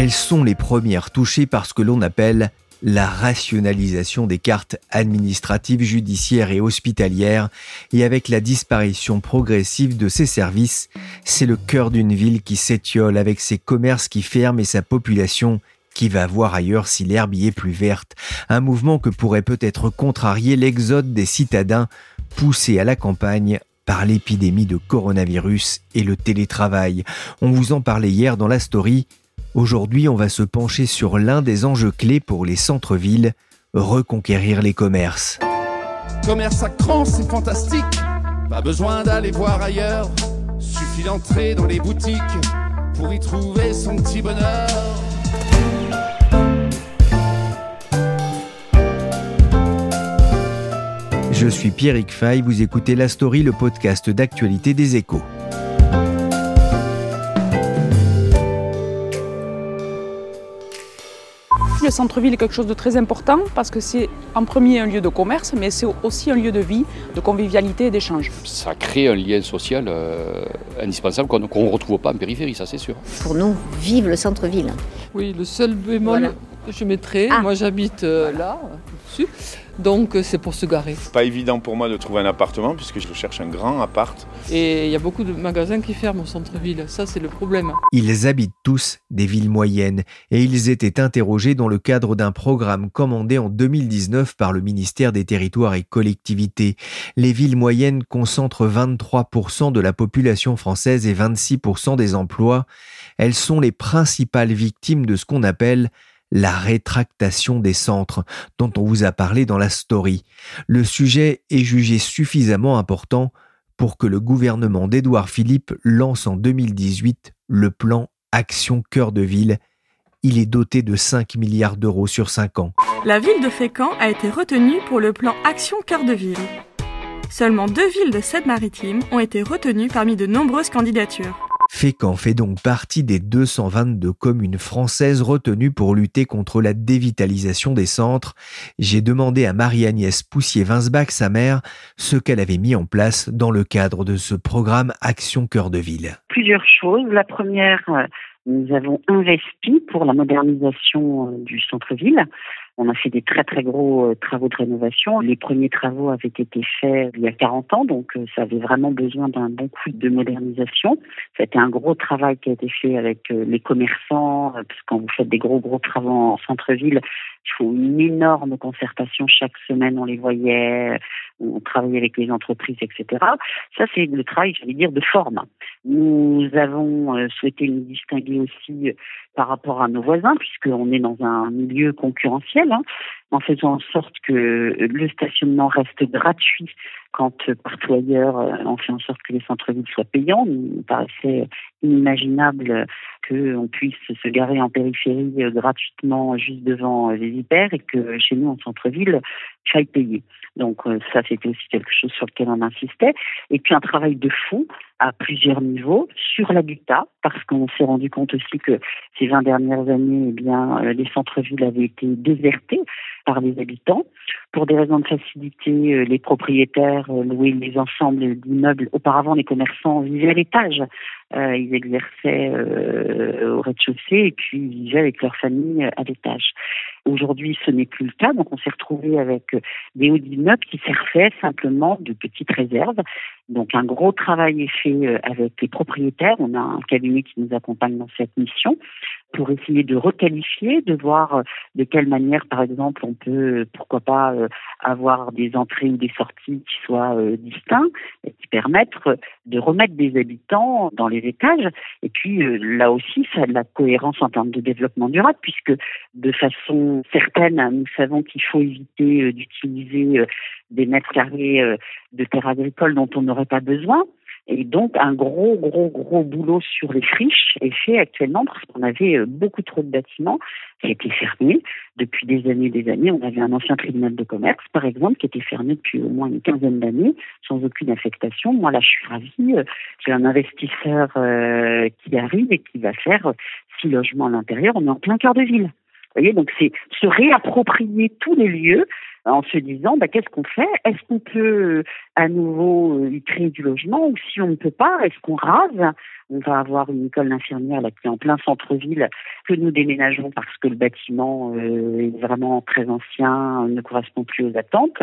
Elles sont les premières touchées par ce que l'on appelle la rationalisation des cartes administratives, judiciaires et hospitalières, et avec la disparition progressive de ces services, c'est le cœur d'une ville qui s'étiole avec ses commerces qui ferment et sa population qui va voir ailleurs si l'herbe y est plus verte, un mouvement que pourrait peut-être contrarier l'exode des citadins poussés à la campagne par l'épidémie de coronavirus et le télétravail. On vous en parlait hier dans la story, Aujourd'hui, on va se pencher sur l'un des enjeux clés pour les centres-villes, reconquérir les commerces. Commerce à cran, c'est fantastique. Pas besoin d'aller voir ailleurs. Suffit d'entrer dans les boutiques pour y trouver son petit bonheur. Je suis Pierrick Fay, vous écoutez La Story, le podcast d'actualité des échos. Le centre-ville est quelque chose de très important parce que c'est en premier un lieu de commerce, mais c'est aussi un lieu de vie, de convivialité et d'échange. Ça crée un lien social euh, indispensable qu'on ne retrouve pas en périphérie, ça c'est sûr. Pour nous, vive le centre-ville. Oui, le seul bémol que je mettrais, ah. moi j'habite euh, là, dessus, donc euh, c'est pour se garer. Pas évident pour moi de trouver un appartement puisque je cherche un grand appart. Et il y a beaucoup de magasins qui ferment au centre-ville, ça c'est le problème. Ils habitent tous des villes moyennes et ils étaient interrogés dans le cadre d'un programme commandé en 2019 par le ministère des Territoires et Collectivités. Les villes moyennes concentrent 23% de la population française et 26% des emplois. Elles sont les principales victimes de ce qu'on appelle la rétractation des centres dont on vous a parlé dans la story. Le sujet est jugé suffisamment important pour que le gouvernement d'Édouard Philippe lance en 2018 le plan Action Cœur de Ville. Il est doté de 5 milliards d'euros sur 5 ans. La ville de Fécamp a été retenue pour le plan Action Cœur de Ville. Seulement deux villes de Seine-Maritime ont été retenues parmi de nombreuses candidatures. Fécamp fait donc partie des 222 communes françaises retenues pour lutter contre la dévitalisation des centres. J'ai demandé à Marie-Agnès Poussier-Vinsbach, sa mère, ce qu'elle avait mis en place dans le cadre de ce programme Action Cœur de Ville. Plusieurs choses. La première, euh, nous avons investi pour la modernisation euh, du centre-ville. On a fait des très très gros euh, travaux de rénovation. Les premiers travaux avaient été faits il y a 40 ans, donc euh, ça avait vraiment besoin d'un bon coup de modernisation. C'était un gros travail qui a été fait avec les commerçants, parce que quand vous faites des gros gros travaux en centre-ville, il faut une énorme concertation chaque semaine. On les voyait, on travaillait avec les entreprises, etc. Ça, c'est le travail, j'allais dire, de forme. Nous avons souhaité nous distinguer aussi par rapport à nos voisins, puisqu'on est dans un milieu concurrentiel, hein, en faisant en sorte que le stationnement reste gratuit quand partout ailleurs on fait en sorte que les centres-villes soient payants. Il paraissait inimaginable qu'on puisse se garer en périphérie gratuitement juste devant les hyper et que chez nous en centre-ville, il faille payer. Donc euh, ça, c'était aussi quelque chose sur lequel on insistait. Et puis un travail de fond à plusieurs niveaux sur l'habitat, parce qu'on s'est rendu compte aussi que ces 20 dernières années, eh bien, euh, les centres-villes avaient été désertés par les habitants. Pour des raisons de facilité, euh, les propriétaires louaient les ensembles d'immeubles. Auparavant, les commerçants vivaient à l'étage. ils exerçaient au rez-de-chaussée et puis ils vivaient avec leur famille à l'étage. Aujourd'hui, ce n'est plus le cas, donc on s'est retrouvé avec des hauts qui servaient simplement de petites réserves. Donc un gros travail est fait euh, avec les propriétaires. On a un cabinet qui nous accompagne dans cette mission pour essayer de requalifier, de voir euh, de quelle manière, par exemple, on peut, pourquoi pas, euh, avoir des entrées ou des sorties qui soient distincts et qui permettent de remettre des habitants dans les étages. Et puis là aussi, ça a de la cohérence en termes de développement durable, puisque de façon certaine, nous savons qu'il faut éviter d'utiliser des mètres carrés de terres agricoles dont on n'aurait pas besoin Et donc, un gros, gros, gros boulot sur les friches est fait actuellement parce qu'on avait euh, beaucoup trop de bâtiments qui étaient fermés depuis des années et des années. On avait un ancien tribunal de commerce, par exemple, qui était fermé depuis au moins une quinzaine d'années, sans aucune affectation. Moi, là, je suis ravie. Euh, j'ai un investisseur euh, qui arrive et qui va faire six logements à l'intérieur. On est en plein cœur de ville. Vous voyez, donc c'est se réapproprier tous les lieux en se disant bah, qu'est-ce qu'on fait? Est-ce qu'on peut à nouveau y créer du logement? Ou si on ne peut pas, est-ce qu'on rase? On va avoir une école d'infirmière là qui est en plein centre-ville que nous déménageons parce que le bâtiment euh, est vraiment très ancien, ne correspond plus aux attentes.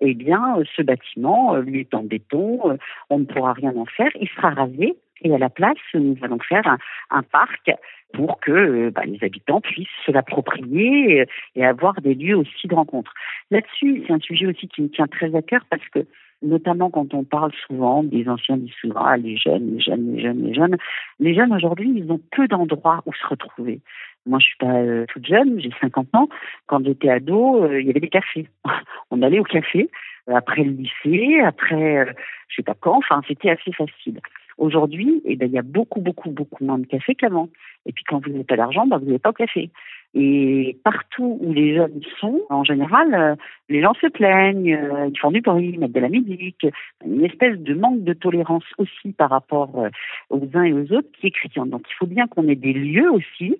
Eh bien, ce bâtiment, lui est en béton, on ne pourra rien en faire, il sera rasé et à la place, nous allons faire un parc pour que euh, bah, les habitants puissent se l'approprier et avoir des lieux aussi de rencontre. Là-dessus, c'est un sujet aussi qui me tient très à cœur parce que notamment quand on parle souvent des anciens souvent ah, les jeunes, les jeunes, les jeunes, les jeunes. Les jeunes aujourd'hui, ils ont peu d'endroits où se retrouver. Moi, je suis pas euh, toute jeune, j'ai 50 ans. Quand j'étais ado, euh, il y avait des cafés. on allait au café après le lycée, après je sais pas quand. Enfin, c'était assez facile. Aujourd'hui, eh ben, il y a beaucoup, beaucoup, beaucoup moins de café qu'avant. Et puis quand vous n'avez pas d'argent, ben, vous n'avez pas au café. Et partout où les jeunes sont, en général, euh, les gens se plaignent, euh, ils font du bruit, mettent de la musique, une espèce de manque de tolérance aussi par rapport euh, aux uns et aux autres qui est criant. Donc il faut bien qu'on ait des lieux aussi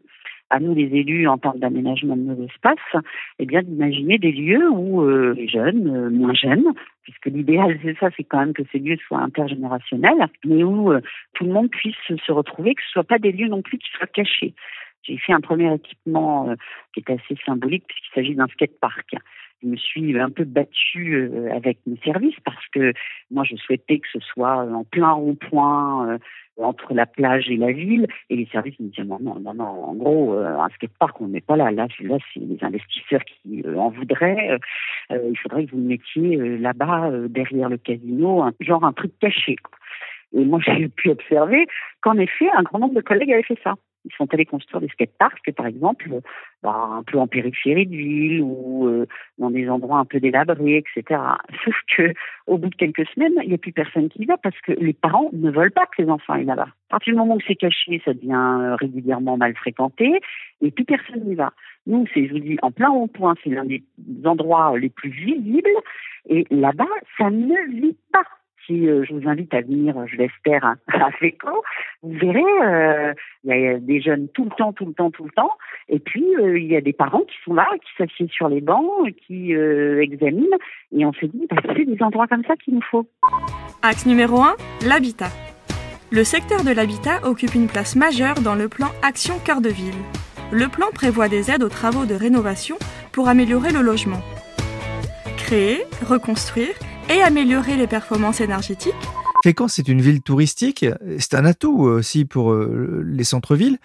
à nous les élus en termes d'aménagement de nos espaces, eh bien d'imaginer des lieux où euh, les jeunes, euh, moins jeunes, puisque l'idéal c'est ça, c'est quand même que ces lieux soient intergénérationnels, mais où euh, tout le monde puisse se retrouver, que ce soit pas des lieux non plus qui soient cachés. J'ai fait un premier équipement qui est assez symbolique puisqu'il s'agit d'un skatepark je me suis un peu battue avec mes services parce que moi je souhaitais que ce soit en plein rond-point entre la plage et la ville. Et les services me disaient non, non, non. En gros, euh, un skatepark, on n'est pas là. Là, là c'est les investisseurs qui euh, en voudraient. Euh, il faudrait que vous mettiez là-bas, derrière le casino, un, genre un truc caché. Et moi, j'ai pu observer qu'en effet, un grand nombre de collègues avaient fait ça. Ils sont allés construire des skateparks, par exemple, bah, un peu en périphérie de ville ou euh, dans des endroits un peu délabrés, etc. Sauf que au bout de quelques semaines, il n'y a plus personne qui y va parce que les parents ne veulent pas que les enfants aillent là-bas. À partir du moment où c'est caché, ça devient euh, régulièrement mal fréquenté et plus personne n'y va. Nous, c'est, je vous dis, en plein rond-point, c'est l'un des endroits les plus visibles et là-bas, ça ne vit pas si euh, je vous invite à venir, je l'espère, à FECO, vous verrez, euh, il y a des jeunes tout le temps, tout le temps, tout le temps, et puis euh, il y a des parents qui sont là, qui s'assiedent sur les bancs, qui examinent, et on se dit, bah, c'est des endroits comme ça qu'il nous faut. Axe numéro 1, l'habitat. Le secteur de l'habitat occupe une place majeure dans le plan Action Cœur de Ville. Le plan prévoit des aides aux travaux de rénovation pour améliorer le logement. Créer, reconstruire et améliorer les performances énergétiques. Fécamp, c'est une ville touristique, c'est un atout euh, aussi pour euh, les centres-villes.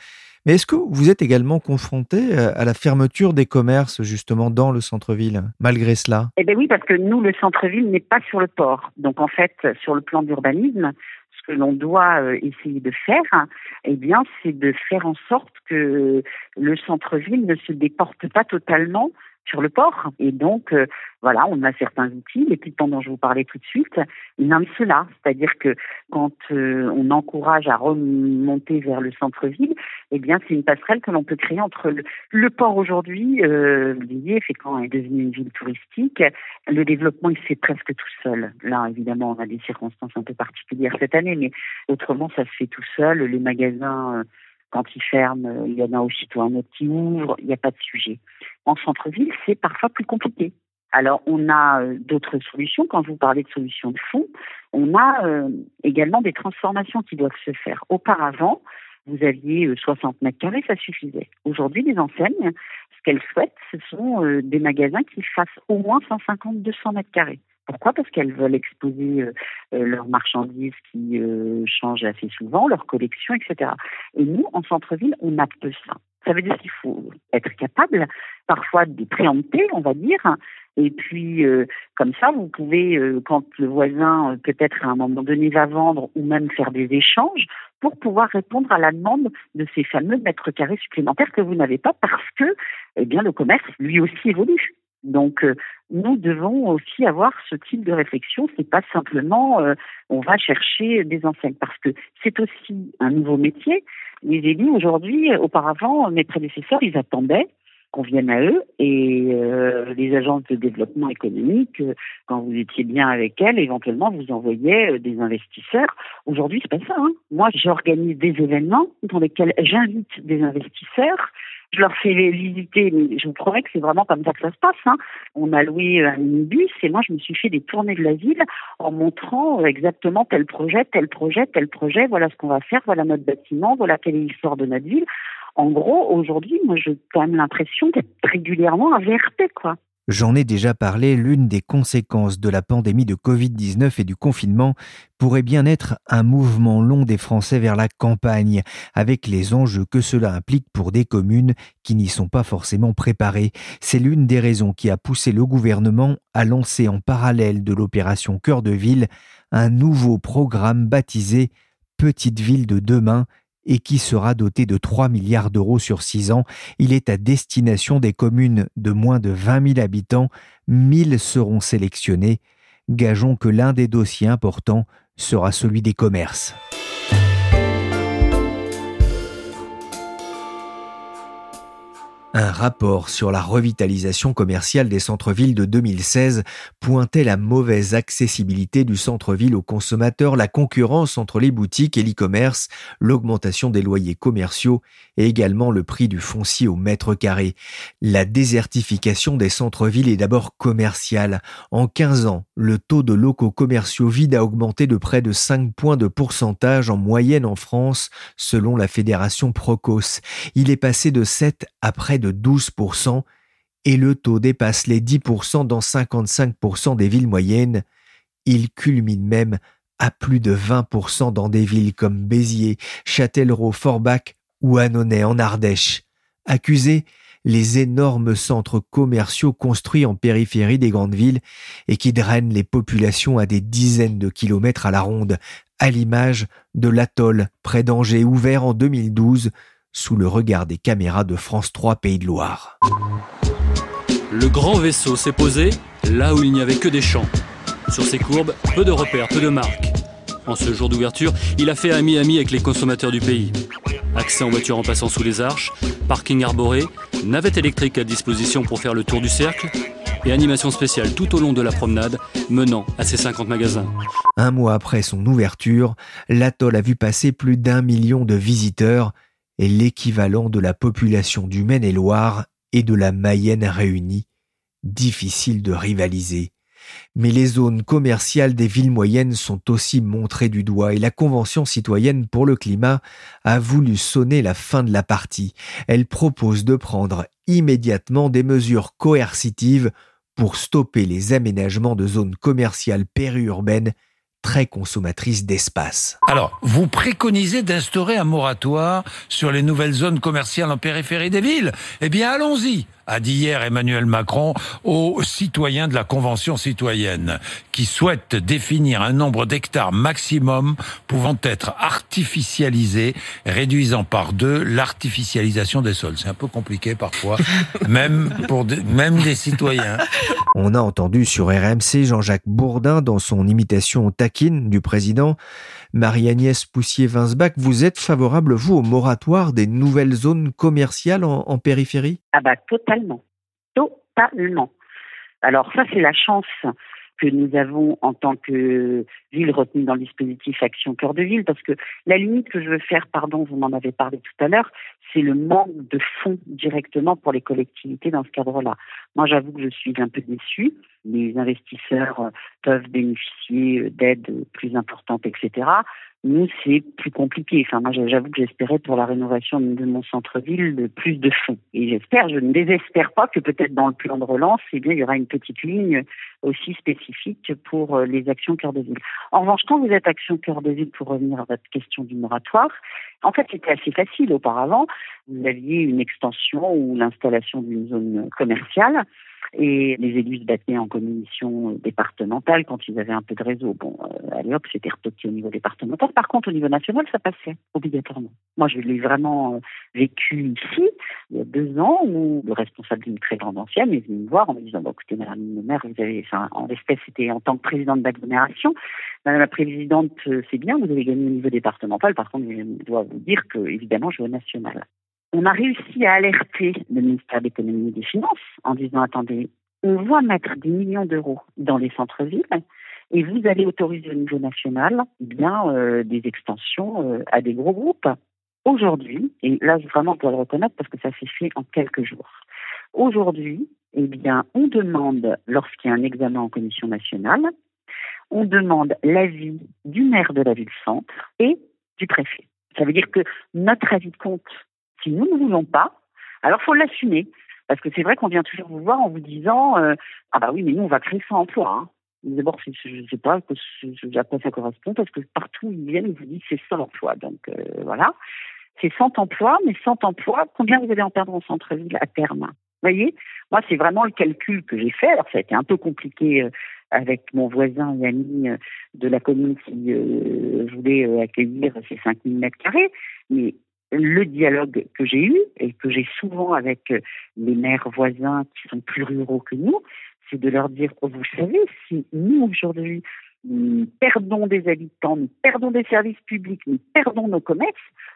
Mais est-ce que vous êtes également confronté euh, à la fermeture des commerces justement dans le centre-ville, malgré cela? Eh bien oui, parce que nous, le centre-ville n'est pas sur le port. Donc en fait, sur le plan d'urbanisme, ce que l'on doit essayer de faire, eh bien, c'est de faire en sorte que le centre-ville ne se déporte pas totalement sur le port. Et donc, euh, voilà, on a certains outils, l'équipement dont je vous parlais tout de suite, il de cela. C'est-à-dire que quand euh, on encourage à remonter vers le centre-ville, eh bien, c'est une passerelle que l'on peut créer entre le, port aujourd'hui, euh, disiez, quand est devenu une ville touristique, le développement, il se fait presque tout seul. Là, évidemment, on a des circonstances un peu particulières cette année, mais autrement, ça se fait tout seul. Les magasins... Euh, quand ils ferment, il y en a aussitôt un autre qui ouvre, il n'y a pas de sujet. En centre-ville, c'est parfois plus compliqué. Alors, on a euh, d'autres solutions. Quand vous parlez de solutions de fond, on a euh, également des transformations qui doivent se faire. Auparavant, vous aviez 60 euh, mètres carrés, ça suffisait. Aujourd'hui, les enseignes, ce qu'elles souhaitent, ce sont des magasins qui fassent au moins 150-200 mètres carrés. Pourquoi? Parce qu'elles veulent exposer euh, euh, leurs marchandises qui euh, changent assez souvent, leurs collections, etc. Et nous, en centre-ville, on a peu ça. Ça veut dire qu'il faut être capable parfois de préempter, on va dire, et puis comme ça, vous pouvez, quand le voisin peut-être à un moment donné va vendre ou même faire des échanges, pour pouvoir répondre à la demande de ces fameux mètres carrés supplémentaires que vous n'avez pas parce que, eh bien, le commerce lui aussi évolue. Donc, euh, nous devons aussi avoir ce type de réflexion. C'est pas simplement euh, on va chercher des enseignes parce que c'est aussi un nouveau métier. Les élus aujourd'hui, auparavant, mes prédécesseurs, ils attendaient qu'on vienne à eux et euh, les agences de développement économique, quand vous étiez bien avec elles, éventuellement vous envoyiez des investisseurs. Aujourd'hui, c'est pas ça. Hein. Moi, j'organise des événements dans lesquels j'invite des investisseurs je leur fais visiter, mais je vous promets que c'est vraiment comme ça que ça se passe. Hein. On a loué un minibus et moi je me suis fait des tournées de la ville en montrant exactement tel projet, tel projet, tel projet, voilà ce qu'on va faire, voilà notre bâtiment, voilà quelle est l'histoire de notre ville. En gros, aujourd'hui, moi j'ai quand même l'impression d'être régulièrement VRP, quoi. J'en ai déjà parlé, l'une des conséquences de la pandémie de Covid-19 et du confinement pourrait bien être un mouvement long des Français vers la campagne, avec les enjeux que cela implique pour des communes qui n'y sont pas forcément préparées. C'est l'une des raisons qui a poussé le gouvernement à lancer en parallèle de l'opération Cœur de Ville un nouveau programme baptisé Petite Ville de demain et qui sera doté de 3 milliards d'euros sur 6 ans. Il est à destination des communes de moins de 20 000 habitants. 1000 seront sélectionnés. Gageons que l'un des dossiers importants sera celui des commerces. Un rapport sur la revitalisation commerciale des centres-villes de 2016 pointait la mauvaise accessibilité du centre-ville aux consommateurs, la concurrence entre les boutiques et l'e-commerce, l'augmentation des loyers commerciaux et également le prix du foncier au mètre carré. La désertification des centres-villes est d'abord commerciale. En 15 ans, le taux de locaux commerciaux vides a augmenté de près de 5 points de pourcentage en moyenne en France, selon la fédération Procos. Il est passé de 7 à près de 12% et le taux dépasse les 10% dans 55% des villes moyennes. Il culmine même à plus de 20% dans des villes comme Béziers, Châtellerault, Forbach ou Annonay en Ardèche. Accusés, les énormes centres commerciaux construits en périphérie des grandes villes et qui drainent les populations à des dizaines de kilomètres à la ronde, à l'image de l'atoll près d'Angers ouvert en 2012 sous le regard des caméras de France 3 Pays de Loire. Le grand vaisseau s'est posé là où il n'y avait que des champs. Sur ses courbes, peu de repères, peu de marques. En ce jour d'ouverture, il a fait ami-ami avec les consommateurs du pays. Accès en voiture en passant sous les arches, parking arboré, navette électrique à disposition pour faire le tour du cercle et animation spéciale tout au long de la promenade menant à ses 50 magasins. Un mois après son ouverture, l'atoll a vu passer plus d'un million de visiteurs l'équivalent de la population du Maine-et-Loire et de la Mayenne réunie. Difficile de rivaliser. Mais les zones commerciales des villes moyennes sont aussi montrées du doigt et la Convention citoyenne pour le climat a voulu sonner la fin de la partie. Elle propose de prendre immédiatement des mesures coercitives pour stopper les aménagements de zones commerciales périurbaines très consommatrice d'espace. Alors, vous préconisez d'instaurer un moratoire sur les nouvelles zones commerciales en périphérie des villes Eh bien, allons-y a dit hier Emmanuel Macron aux citoyens de la Convention citoyenne, qui souhaitent définir un nombre d'hectares maximum pouvant être artificialisés, réduisant par deux l'artificialisation des sols. C'est un peu compliqué parfois, même pour même des citoyens. On a entendu sur RMC Jean-Jacques Bourdin dans son imitation taquine du président Marie-Agnès Poussier-Vinsbach, vous êtes favorable, vous, au moratoire des nouvelles zones commerciales en, périphérie? Ah bah totalement. Totalement. Alors ça, c'est la chance que nous avons en tant que ville retenue dans le dispositif Action Cœur de Ville, parce que la limite que je veux faire, pardon, vous m'en avez parlé tout à l'heure, c'est le manque de fonds directement pour les collectivités dans ce cadre-là. Moi, j'avoue que je suis un peu déçue. Les investisseurs peuvent bénéficier d'aides plus importantes, etc. Nous, c'est plus compliqué. Enfin, moi, j'avoue que j'espérais pour la rénovation de mon centre-ville plus de fonds. Et j'espère, je ne désespère pas que peut-être dans le plan de relance, eh bien, il y aura une petite ligne aussi spécifique pour euh, les actions cœur de ville. En revanche, quand vous êtes action cœur de ville, pour revenir à votre question du moratoire, en fait, c'était assez facile auparavant. Vous aviez une extension ou l'installation d'une zone commerciale Et les élus se battaient en commission départementale quand ils avaient un peu de réseau. Bon, euh, allez hop, c'était retoqué au niveau départemental. Par contre, au niveau national, ça passait obligatoirement. Moi, je l'ai vraiment euh, vécu ici, il y a deux ans, où le responsable d'une très grande ancienne est venu me voir en me disant, écoutez, madame le maire, vous avez, enfin, en l'espèce, c'était en tant que présidente d'agglomération. Madame la présidente, euh, c'est bien, vous avez gagné au niveau départemental. Par contre, je dois vous dire que, évidemment, je vais au national on a réussi à alerter le ministère de l'économie et des finances en disant attendez, on va mettre des millions d'euros dans les centres-villes et vous allez autoriser au niveau national eh bien euh, des extensions euh, à des gros groupes. Aujourd'hui, et là vraiment doit le reconnaître parce que ça s'est fait en quelques jours. Aujourd'hui, eh bien, on demande, lorsqu'il y a un examen en commission nationale, on demande l'avis du maire de la ville-centre et du préfet. Ça veut dire que notre avis de compte si nous ne voulons pas, alors faut l'assumer. Parce que c'est vrai qu'on vient toujours vous voir en vous disant euh, Ah bah oui, mais nous, on va créer 100 emplois. Hein. D'abord, je ne sais pas à quoi ça correspond, parce que partout où ils viennent, ils vous disent c'est 100 emplois. Donc euh, voilà. C'est 100 emplois, mais 100 emplois, combien vous allez en perdre en centre-ville à terme? Vous voyez? Moi, c'est vraiment le calcul que j'ai fait. Alors, ça a été un peu compliqué euh, avec mon voisin et ami de la commune qui voulait accueillir ces 5000 mètres carrés. Mais le dialogue que j'ai eu et que j'ai souvent avec euh, les maires voisins qui sont plus ruraux que nous, c'est de leur dire, oh, vous savez, si nous aujourd'hui, perdons des habitants, nous perdons des services publics, nous perdons nos commerces,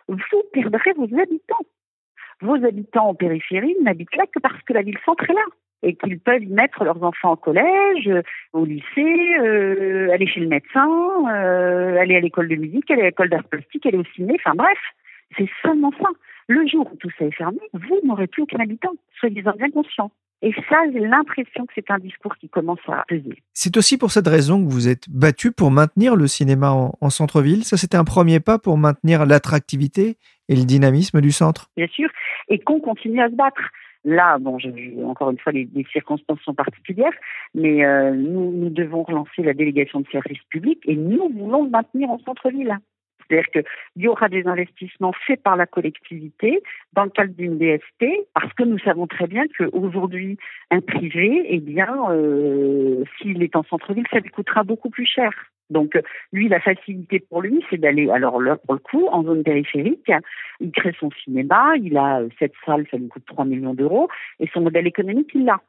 vous perdrez vos habitants. Vos habitants en périphérie n'habitent là que parce que la ville-centre est là et qu'ils peuvent y mettre leurs enfants au collège, au lycée, euh, aller chez le médecin, euh, aller à l'école de musique, aller à l'école d'art plastique, aller au ciné, enfin bref. C'est seulement ça. Le jour où tout ça est fermé, vous n'aurez plus aucun habitant. Soyez-en bien conscients. Et ça, j'ai l'impression que c'est un discours qui commence à peser. C'est aussi pour cette raison que vous êtes battu pour maintenir le cinéma en, centre-ville. Ça, c'était un premier pas pour maintenir l'attractivité et le dynamisme du centre. Bien sûr, et qu'on continue à se battre. Là, bon, je, encore une fois, les, circonstances sont particulières, mais euh, nous, nous devons relancer la délégation de services publics et nous voulons le maintenir en centre-ville. C'est-à-dire qu'il y aura des investissements faits par la collectivité dans le cadre d'une DST, parce que nous savons très bien qu'aujourd'hui, un privé, eh bien, euh, s'il est en centre-ville, ça lui coûtera beaucoup plus cher. Donc, lui, la facilité pour lui, c'est d'aller, alors là, pour le coup, en zone périphérique, il crée son cinéma, il a cette salle, ça lui coûte 3 millions d'euros, et son modèle économique, il l'a.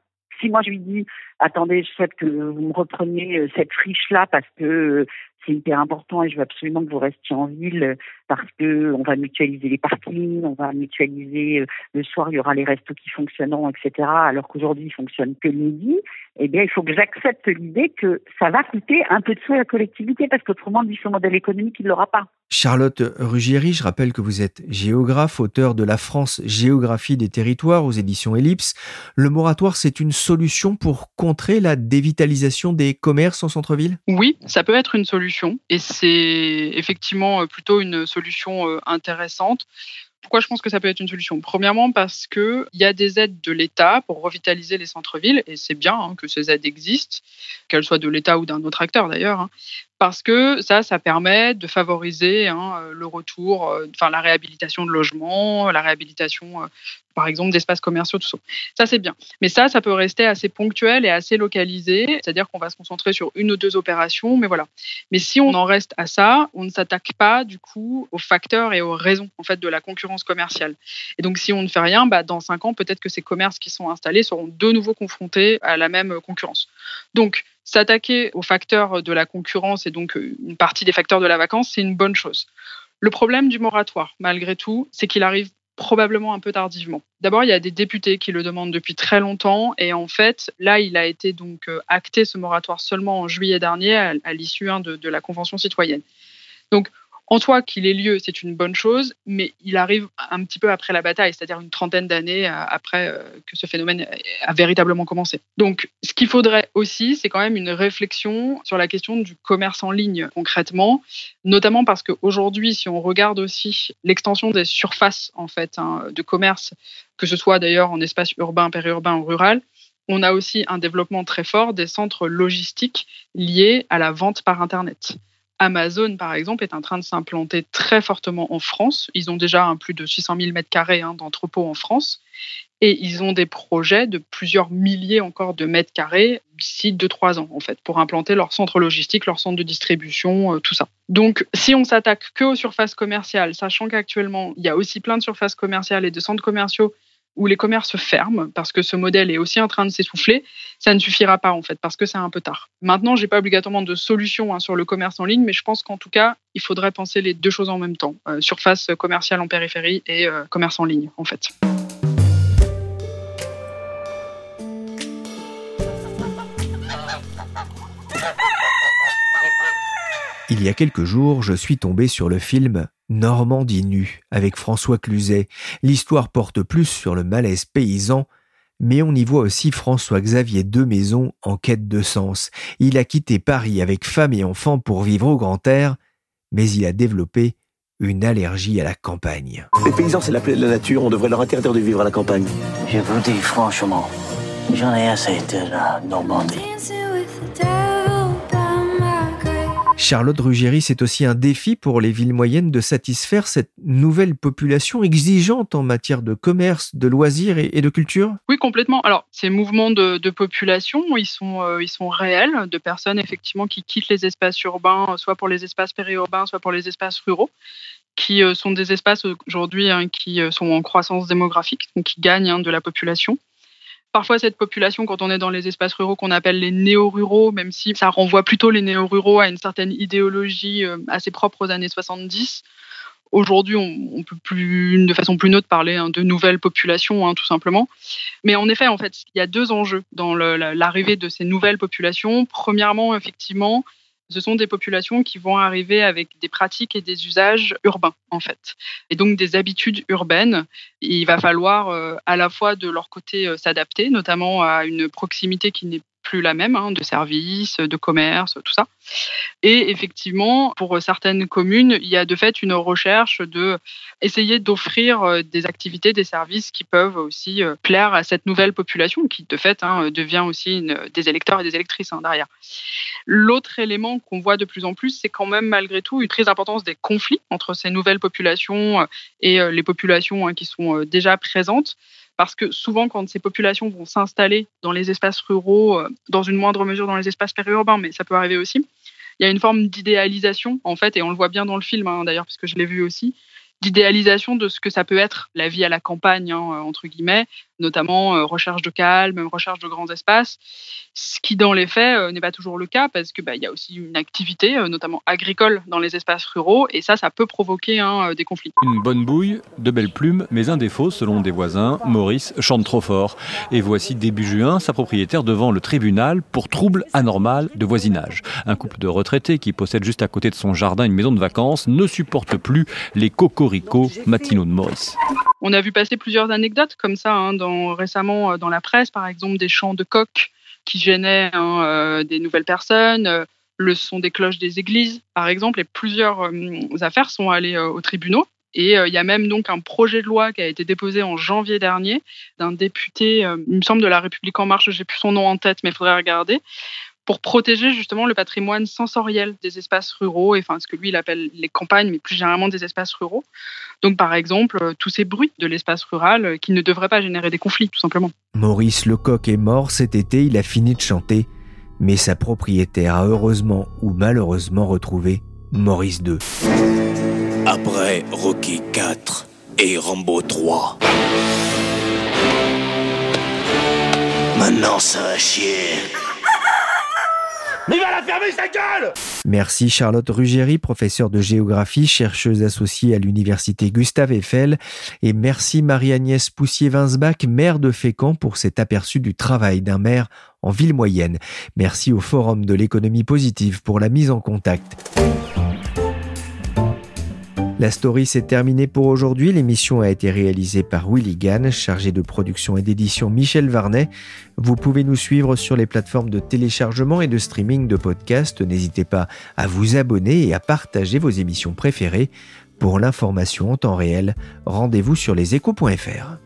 Si moi je lui dis, attendez, je souhaite que vous me repreniez euh, cette friche-là parce que euh, c'est hyper important et je veux absolument que vous restiez en ville parce que on va mutualiser les parkings, on va mutualiser euh, le soir, il y aura les restos qui fonctionneront, etc. Alors qu'aujourd'hui, ils fonctionnent que le midi. Eh bien, il faut que j'accepte l'idée que ça va coûter un peu de sous à la collectivité parce qu'autrement, lui, son modèle économique, il ne l'aura pas. Charlotte Ruggieri, je rappelle que vous êtes géographe, auteur de La France, géographie des territoires aux éditions Ellipse. Le moratoire, c'est une solution pour contrer la dévitalisation des commerces en centre-ville? Oui, ça peut être une solution et c'est effectivement euh, plutôt une solution euh, intéressante. Pourquoi je pense que ça peut être une solution? Premièrement, parce qu'il y a des aides de l'État pour revitaliser les centres-villes, et c'est bien hein, que ces aides existent, qu'elles soient de l'État ou d'un autre acteur d'ailleurs. Hein parce que ça, ça permet de favoriser hein, euh, le retour, euh, enfin la réhabilitation de logements, la réhabilitation, euh, par exemple, d'espaces commerciaux, tout ça. Ça, c'est bien. Mais ça, ça peut rester assez ponctuel et assez localisé, c'est-à-dire qu'on va se concentrer sur une ou deux opérations, mais voilà. Mais si on en reste à ça, on ne s'attaque pas du coup aux facteurs et aux raisons en fait de la concurrence commerciale. Et donc, si on ne fait rien, bah, dans cinq ans, peut-être que ces commerces qui sont installés seront de nouveau confrontés à la même concurrence. Donc, s'attaquer aux facteurs de la concurrence et donc euh, une partie des facteurs de la vacance, c'est une bonne chose. Le problème du moratoire, malgré tout, c'est qu'il arrive probablement un peu tardivement. D'abord, il y a des députés qui le demandent depuis très longtemps et en fait, là, il a été donc euh, acté ce moratoire seulement en juillet dernier à, l'issue hein, de, la Convention citoyenne. En soi, qu'il ait lieu, c'est une bonne chose, mais il arrive un petit peu après la bataille, c'est-à-dire une trentaine d'années euh, après euh, que ce phénomène a véritablement commencé. Donc, ce qu'il faudrait aussi, c'est quand même une réflexion sur la question du commerce en ligne concrètement, notamment parce qu'aujourd'hui, si on regarde aussi l'extension des surfaces en fait hein, de commerce, que ce soit d'ailleurs en espace urbain, périurbain ou rural, on a aussi un développement très fort des centres logistiques liés à la vente par Internet. Amazon, par exemple, est en train de s'implanter très fortement en France. Ils ont déjà un plus de 600 000 mètres carrés hein, d'entrepôts en France. Et ils ont des projets de plusieurs milliers encore de mètres carrés d'ici 2-3 ans, en fait, pour implanter leur centre logistique, leur centre de distribution, euh, tout ça. Donc, si on s'attaque que aux surfaces commerciales, sachant qu'actuellement, il y a aussi plein de surfaces commerciales et de centres commerciaux où les commerces ferment parce que ce modèle est aussi en train de s'essouffler, ça ne suffira pas en fait parce que c'est un peu tard. Maintenant, j'ai pas obligatoirement de solution hein, sur le commerce en ligne, mais je pense qu'en tout cas, il faudrait penser les deux choses en même temps euh, surface commerciale en périphérie et euh, commerce en ligne en fait. Il y a quelques jours, je suis tombé sur le film Normandie nue avec François Cluzet. L'histoire porte plus sur le malaise paysan, mais on y voit aussi François-Xavier Maison en quête de sens. Il a quitté Paris avec femme et enfants pour vivre au grand air, mais il a développé une allergie à la campagne. Les paysans, c'est la plaie de la nature, on devrait leur interdire de vivre à la campagne. Je vous dis franchement, j'en ai assez de la Normandie. Charlotte Ruggieri, c'est aussi un défi pour les villes moyennes de satisfaire cette nouvelle population exigeante en matière de commerce, de loisirs et, de culture? Oui, complètement. Alors, ces mouvements de, population, ils sont, euh, ils sont réels, de personnes effectivement qui quittent les espaces urbains, soit pour les espaces périurbains, soit pour les espaces ruraux qui euh, sont des espaces aujourd'hui hein, qui euh, sont en croissance démographique, donc qui gagnent hein, de la population parfois cette population, quand on est dans les espaces ruraux qu'on appelle les néo-ruraux, même si ça renvoie plutôt les néo-ruraux à une certaine idéologie euh, assez propre aux années 70. Aujourd'hui, on, peut plus, de façon plus neutre, parler hein, de nouvelles populations, hein, tout simplement. Mais en effet, en fait, il y a deux enjeux dans l'arrivée de ces nouvelles populations. Premièrement, effectivement, ce sont des populations qui vont arriver avec des pratiques et des usages urbains, en fait, et donc des habitudes urbaines. Il va falloir euh, à la fois de leur côté euh, s'adapter, notamment à une proximité qui n'est plus la même, hein, de services, de commerce, tout ça. Et effectivement, pour certaines communes, il y a de fait une recherche de essayer d'offrir euh, des activités, des services qui peuvent aussi euh, plaire à cette nouvelle population qui de fait hein, devient aussi des électeurs et des électrices hein, derrière. L'autre élément qu'on voit de plus en plus, c'est quand même malgré tout une prise d'importance des conflits entre ces nouvelles populations euh, et les populations qui sont déjà présentes parce que souvent quand ces populations vont s'installer dans les espaces ruraux, euh, dans une moindre mesure dans les espaces périurbains, mais ça peut arriver aussi, il y a une forme d'idéalisation en fait, et on le voit bien dans le film hein, d'ailleurs, puisque je l'ai vu aussi, d'idéalisation de ce que ça peut être la vie à la campagne, hein, entre guillemets, notamment euh, recherche de calme, recherche de grands espaces, ce qui dans les faits euh, n'est pas toujours le cas parce que bah, y a aussi une activité, euh, notamment agricole, dans les espaces ruraux, et ça, ça peut provoquer hein, des conflits. Une bonne bouille, de belles plumes, mais un défaut selon des voisins. Maurice chante trop fort. Et voici début juin sa propriétaire devant le tribunal pour trouble anormal de voisinage. Un couple de retraités qui possède juste à côté de son jardin une maison de vacances ne supporte plus les cocoricots matinaux de Maurice. On a vu passer plusieurs anecdotes comme ça hein, récemment euh, dans la presse, par exemple des chants de coq qui gênaient hein, euh, des nouvelles personnes, euh, le son des cloches des églises, par exemple, et plusieurs affaires sont allées aux tribunaux. Et il y a même donc un projet de loi qui a été déposé en janvier dernier d'un député, il me semble de la République en marche, j'ai plus son nom en tête, mais il faudrait regarder, pour protéger justement le patrimoine sensoriel des espaces ruraux, et enfin ce que lui il appelle les campagnes, mais plus généralement des espaces ruraux. Donc par exemple, euh, tous ces bruits de l'espace rural euh, qui ne devraient pas générer des conflits, tout simplement. Maurice Lecoq est mort cet été, il a fini de chanter, mais sa propriétaire a heureusement ou malheureusement retrouvé Maurice II. Après Rocky 4 et Rambo 3. Maintenant ça va chier. Merci Charlotte Ruggieri, professeure de géographie, chercheuse associée à l'université Gustave Eiffel. Et merci Marie-Agnès Poussier-Vinsbach, maire de Fécamp, pour cet aperçu du travail d'un maire en ville moyenne. Merci au Forum de l'économie positive pour la mise en contact. La story s'est terminée pour aujourd'hui. L'émission a été réalisée par Willy Gann, chargé de production et d'édition Michel Varnet. Vous pouvez nous suivre sur les plateformes de téléchargement et de streaming de podcasts. N'hésitez pas à vous abonner et à partager vos émissions préférées. Pour l'information en temps réel, rendez-vous sur leséchos.fr.